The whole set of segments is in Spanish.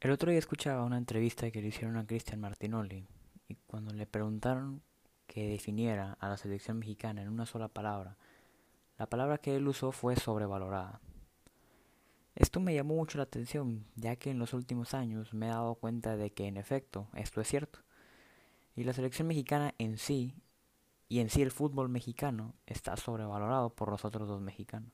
El otro día escuchaba una entrevista que le hicieron a Cristian Martinoli y cuando le preguntaron que definiera a la selección mexicana en una sola palabra, la palabra que él usó fue sobrevalorada. Esto me llamó mucho la atención, ya que en los últimos años me he dado cuenta de que en efecto esto es cierto. Y la selección mexicana en sí, y en sí el fútbol mexicano, está sobrevalorado por los otros dos mexicanos.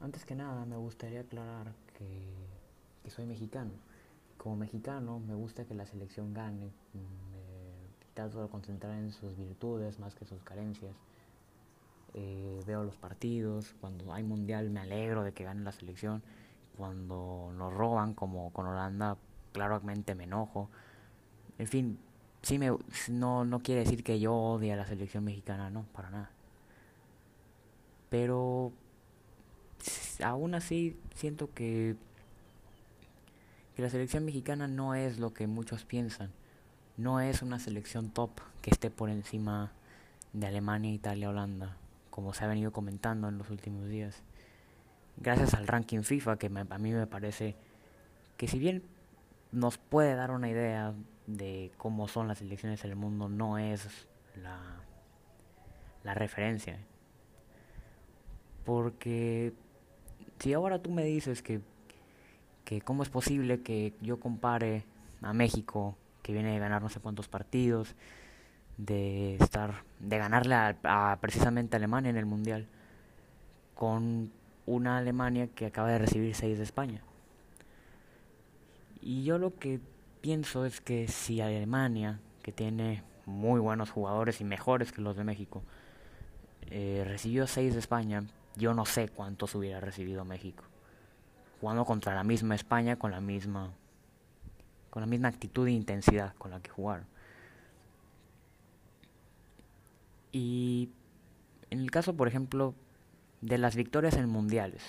Antes que nada me gustaría aclarar que, soy mexicano. Como mexicano me gusta que la selección gane, me trato de concentrar en sus virtudes más que sus carencias. Eh, veo los partidos, cuando hay mundial me alegro de que gane la selección, cuando nos roban como con Holanda claramente me enojo. En fin, sí me, no, no quiere decir que yo odie a la selección mexicana, no, para nada. Pero aún así siento que, que la selección mexicana no es lo que muchos piensan. No es una selección top que esté por encima de Alemania, Italia, Holanda, como se ha venido comentando en los últimos días. Gracias al ranking FIFA, que a mí me parece que si bien nos puede dar una idea de cómo son las selecciones en el mundo, no es la, la referencia. Porque si ahora tú me dices que, que cómo es posible que yo compare a México, que viene de ganar no sé cuántos partidos, de estar, de ganarle a, precisamente a Alemania en el Mundial, con una Alemania que acaba de recibir seis de España. Y yo lo que pienso es que si Alemania, que tiene muy buenos jugadores y mejores que los de México, eh, recibió seis de España, yo no sé cuántos hubiera recibido México. Jugando contra la misma España con la misma con la misma actitud e intensidad con la que jugaron. Y en el caso, por ejemplo, de las victorias en mundiales,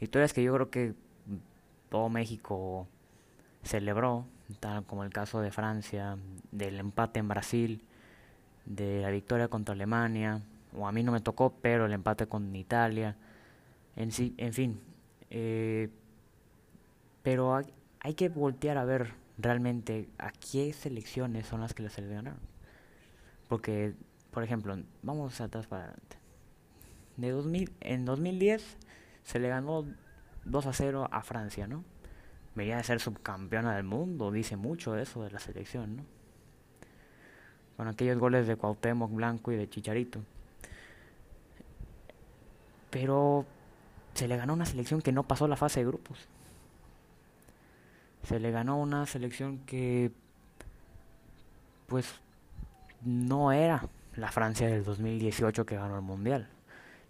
victorias que yo creo que todo México celebró, tal como el caso de Francia, del empate en Brasil, de la victoria contra Alemania, o a mí no me tocó, pero el empate con Italia, en, sí, en fin. Eh, pero hay, que voltear a ver realmente a qué selecciones son las que las seleccionaron. Porque, por ejemplo, vamos atrás para adelante. De 2000, en 2010 se le ganó 2 a 0 a Francia, ¿no? Venía de ser subcampeona del mundo, dice mucho eso de la selección, ¿no? Con aquellos goles de Cuauhtémoc Blanco y de Chicharito. Pero se le ganó una selección que no pasó la fase de grupos. Se le ganó una selección que pues no era la Francia del 2018 que ganó el Mundial.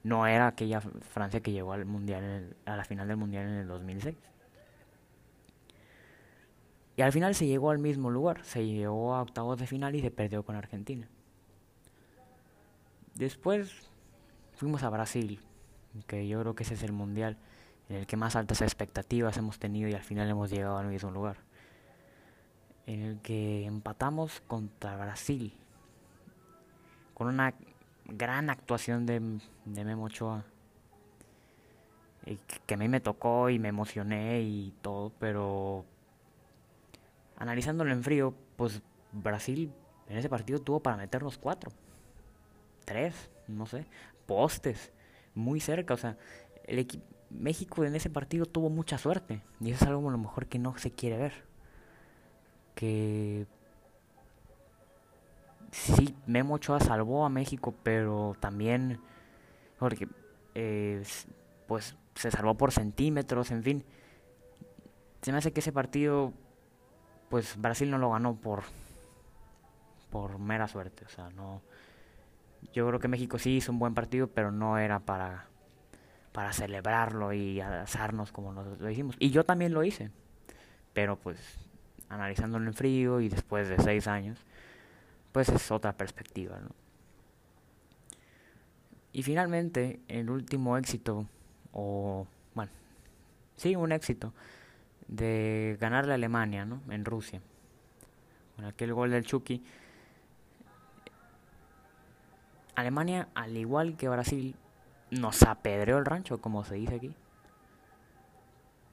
No era aquella Francia que llegó al mundial a la final del Mundial en el 2006. Y al final se llegó al mismo lugar. Se llegó a octavos de final y se perdió con Argentina. Después fuimos a Brasil que yo creo que ese es el mundial en el que más altas expectativas hemos tenido y al final hemos llegado al mismo lugar. En el que empatamos contra Brasil con una gran actuación de, de Memo Ochoa. que a mí me tocó y me emocioné y todo, pero analizándolo en frío, pues Brasil en ese partido tuvo para meternos cuatro, tres, no sé, postes muy cerca. O sea, el México en ese partido tuvo mucha suerte. Y eso es algo a lo mejor que no se quiere ver. Que sí, Memo Ochoa salvó a México, pero también porque eh, pues se salvó por centímetros, en fin. Se me hace que ese partido, pues Brasil no lo ganó por por mera suerte, o sea, no yo creo que México sí hizo un buen partido, pero no era para, para celebrarlo y asarnos como nosotros lo hicimos. Y yo también lo hice, pero pues analizándolo en frío y después de seis años, pues es otra perspectiva. Y finalmente, el último éxito, o bueno, sí, un éxito, de ganarle a Alemania ¿no? en Rusia, con aquel gol del Chucky Alemania, al igual que Brasil, nos apedreó el rancho, como se dice aquí.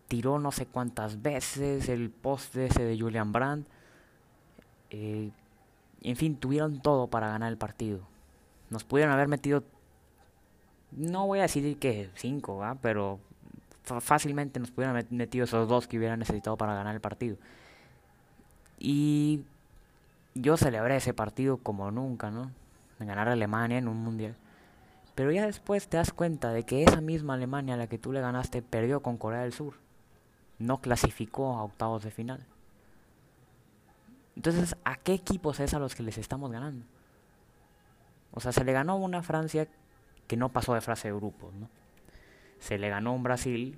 tiró no sé cuántas veces, el poste ese de Julian Brandt. Eh, en fin, tuvieron todo para ganar el partido. Nos pudieron haber metido, no voy a decir que cinco, pero fácilmente nos pudieron haber metido esos dos que hubieran necesitado para ganar el partido. Y yo celebré ese partido como nunca, ¿no? Ganar a Alemania en un mundial. Pero ya después te das cuenta de que esa misma Alemania a la que tú le ganaste perdió con Corea del Sur. No clasificó a octavos de final. Entonces, ¿a qué equipos es a los que les estamos ganando? O sea, se le ganó una Francia que no pasó de frase de grupos, ¿no? Se le ganó un Brasil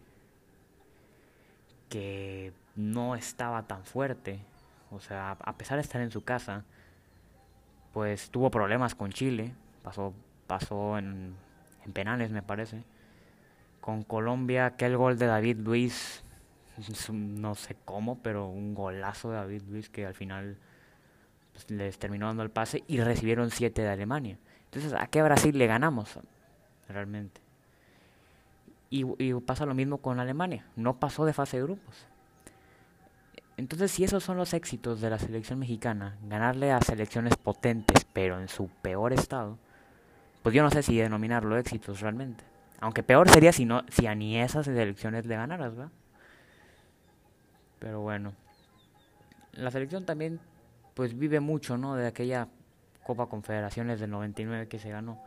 que no estaba tan fuerte. O sea, a pesar de estar en su casa, pues tuvo problemas con Chile. Pasó pasó en, penales, me parece. Con Colombia, aquel gol de David Luis, no sé cómo, pero un golazo de David Luis que al final pues, les terminó dando el pase y recibieron siete de Alemania. Entonces, ¿a qué Brasil le ganamos realmente? Y, pasa lo mismo con Alemania, no pasó de fase de grupos. Entonces, si esos son los éxitos de la selección mexicana, ganarle a selecciones potentes, pero en su peor estado, pues yo no sé si denominarlo éxitos realmente. Aunque peor sería si, no, si a ni esas elecciones le ganaras, ¿verdad? Pero bueno. La selección también pues vive mucho, ¿no? De aquella Copa Confederaciones del 99 que se ganó.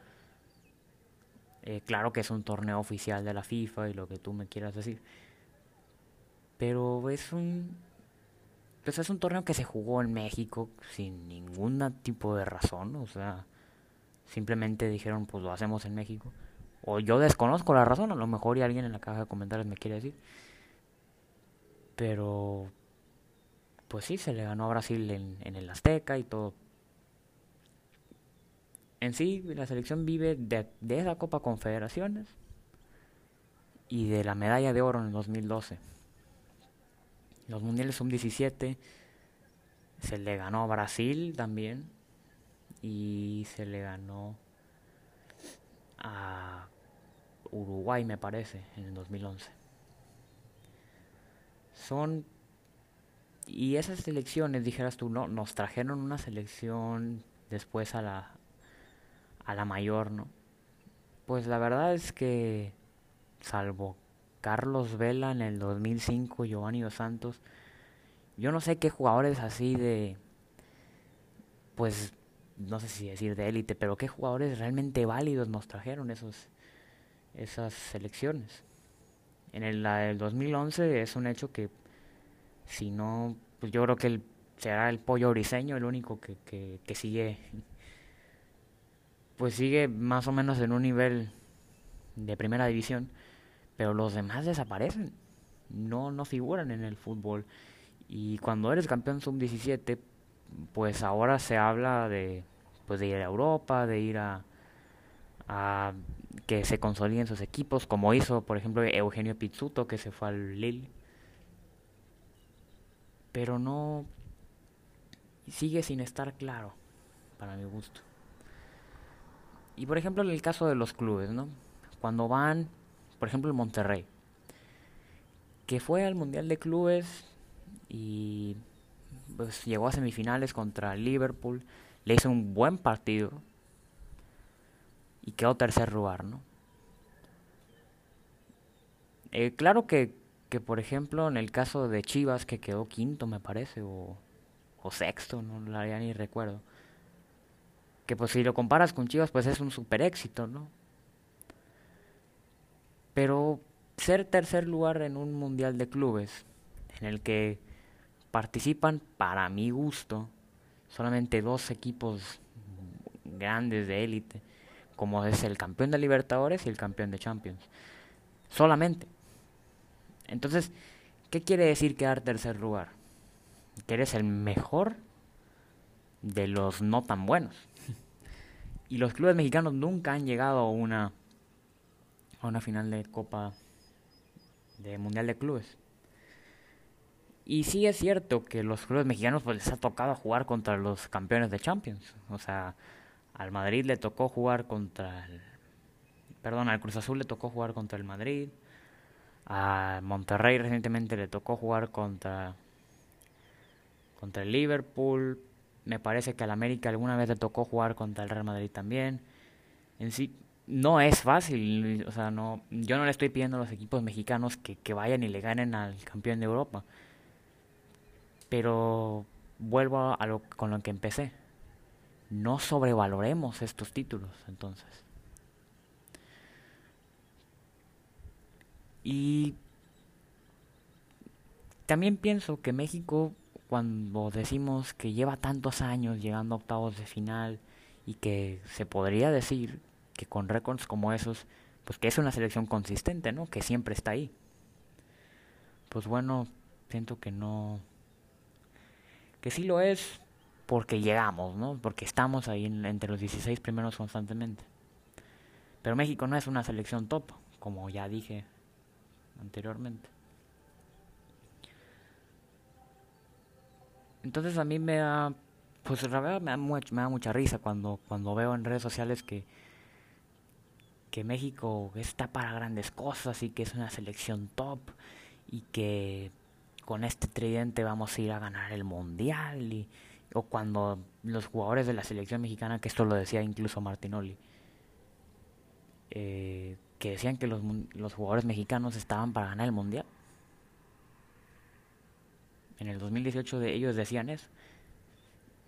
Eh, claro que es un torneo oficial de la FIFA y lo que tú me quieras decir. Pero es un pues es un torneo que se jugó en México sin ningún tipo de razón, o sea, Simplemente dijeron, pues lo hacemos en México. O yo desconozco la razón, a lo mejor y alguien en la caja de comentarios me quiere decir. Pero, pues sí, se le ganó a Brasil en, el Azteca y todo. En sí, la selección vive de, de esa Copa Confederaciones y de la medalla de oro en el 2012. Los mundiales son 17 se le ganó a Brasil también y se le ganó a Uruguay, me parece, en el 2011. Son y esas selecciones, dijeras tú, no, nos trajeron una selección después a la a la mayor, ¿no? Pues la verdad es que salvo Carlos Vela en el 2005, Giovanni Dos Santos, yo no sé qué jugadores así de pues no sé si decir de élite, pero qué jugadores realmente válidos nos trajeron esos, esas selecciones. En el, la del 2011 es un hecho que, si no, pues yo creo que será el pollo briseño el único que, que sigue, pues sigue más o menos en un nivel de primera división, pero los demás desaparecen, no, no figuran en el fútbol. Y cuando eres campeón sub-17, pues ahora se habla de pues de ir a Europa, de ir a, a que se consoliden sus equipos, como hizo por ejemplo Eugenio Pizzuto que se fue al Lille. Pero no sigue sin estar claro para mi gusto. Y por ejemplo en el caso de los clubes, ¿no? Cuando van, por ejemplo el Monterrey, que fue al Mundial de Clubes y pues llegó a semifinales contra Liverpool, le hizo un buen partido y quedó tercer lugar, ¿no? Eh, claro que, que, por ejemplo, en el caso de Chivas, que quedó quinto, me parece, o, o sexto, no la ya ni recuerdo, que pues si lo comparas con Chivas, pues es un super éxito, ¿no? Pero ser tercer lugar en un mundial de clubes, en el que participan, para mi gusto, solamente dos equipos grandes de élite, como es el campeón de Libertadores y el campeón de Champions. Solamente. Entonces, ¿qué quiere decir quedar tercer lugar? Que eres el mejor de los no tan buenos. y los clubes mexicanos nunca han llegado a una a una final de Copa de Mundial de Clubes. Y sí es cierto que los clubes mexicanos pues les ha tocado jugar contra los campeones de Champions. O sea, al Madrid le tocó jugar contra el... Perdón, al Cruz Azul le tocó jugar contra el Madrid. A Monterrey recientemente le tocó jugar contra contra el Liverpool. Me parece que al América alguna vez le tocó jugar contra el Real Madrid también. En sí, no es fácil. O sea, no, yo no le estoy pidiendo a los equipos mexicanos que, vayan y le ganen al campeón de Europa. Pero vuelvo a lo, con lo que empecé. No sobrevaloremos estos títulos, entonces. Y también pienso que México cuando decimos que lleva tantos años llegando a octavos de final y que se podría decir que con récords como esos, pues que es una selección consistente, ¿no? Que siempre está ahí. Pues bueno, siento que no... Que sí lo es porque llegamos, ¿no? Porque estamos ahí entre los 16 primeros constantemente. Pero México no es una selección top, como ya dije anteriormente. Entonces a mí me da, pues la verdad me da, me da mucha risa cuando, cuando veo en redes sociales que, que México está para grandes cosas y que es una selección top y que con este tridente vamos a ir a ganar el mundial y, o cuando los jugadores de la selección mexicana, que esto lo decía incluso Martinoli, eh, que decían que los, los jugadores mexicanos estaban para ganar el mundial en el 2018 de ellos decían eso.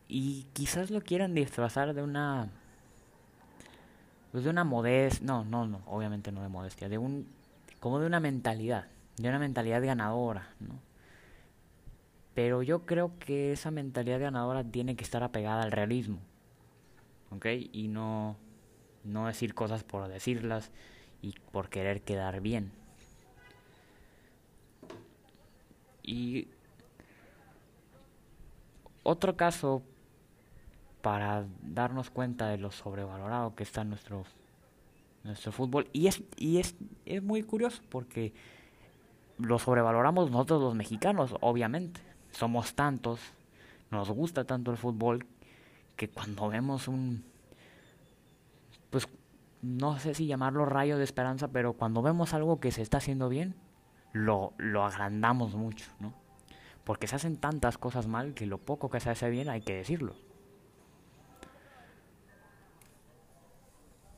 Y quizás lo quieran disfrazar de una pues de una modestia, no, no, no, obviamente no de modestia, de un como de una mentalidad, de una mentalidad ganadora, ¿no? Pero yo creo que esa mentalidad ganadora tiene que estar apegada al realismo. ¿Ok? Y no no decir cosas por decirlas y por querer quedar bien. Y otro caso para darnos cuenta de lo sobrevalorado que está nuestro nuestro fútbol. Y es y es, es muy curioso porque lo sobrevaloramos nosotros los mexicanos obviamente. Somos tantos nos gusta tanto el fútbol que cuando vemos un pues no sé si llamarlo rayo de esperanza pero cuando vemos algo que se está haciendo bien lo lo agrandamos mucho no porque se hacen tantas cosas mal que lo poco que se hace bien hay que decirlo.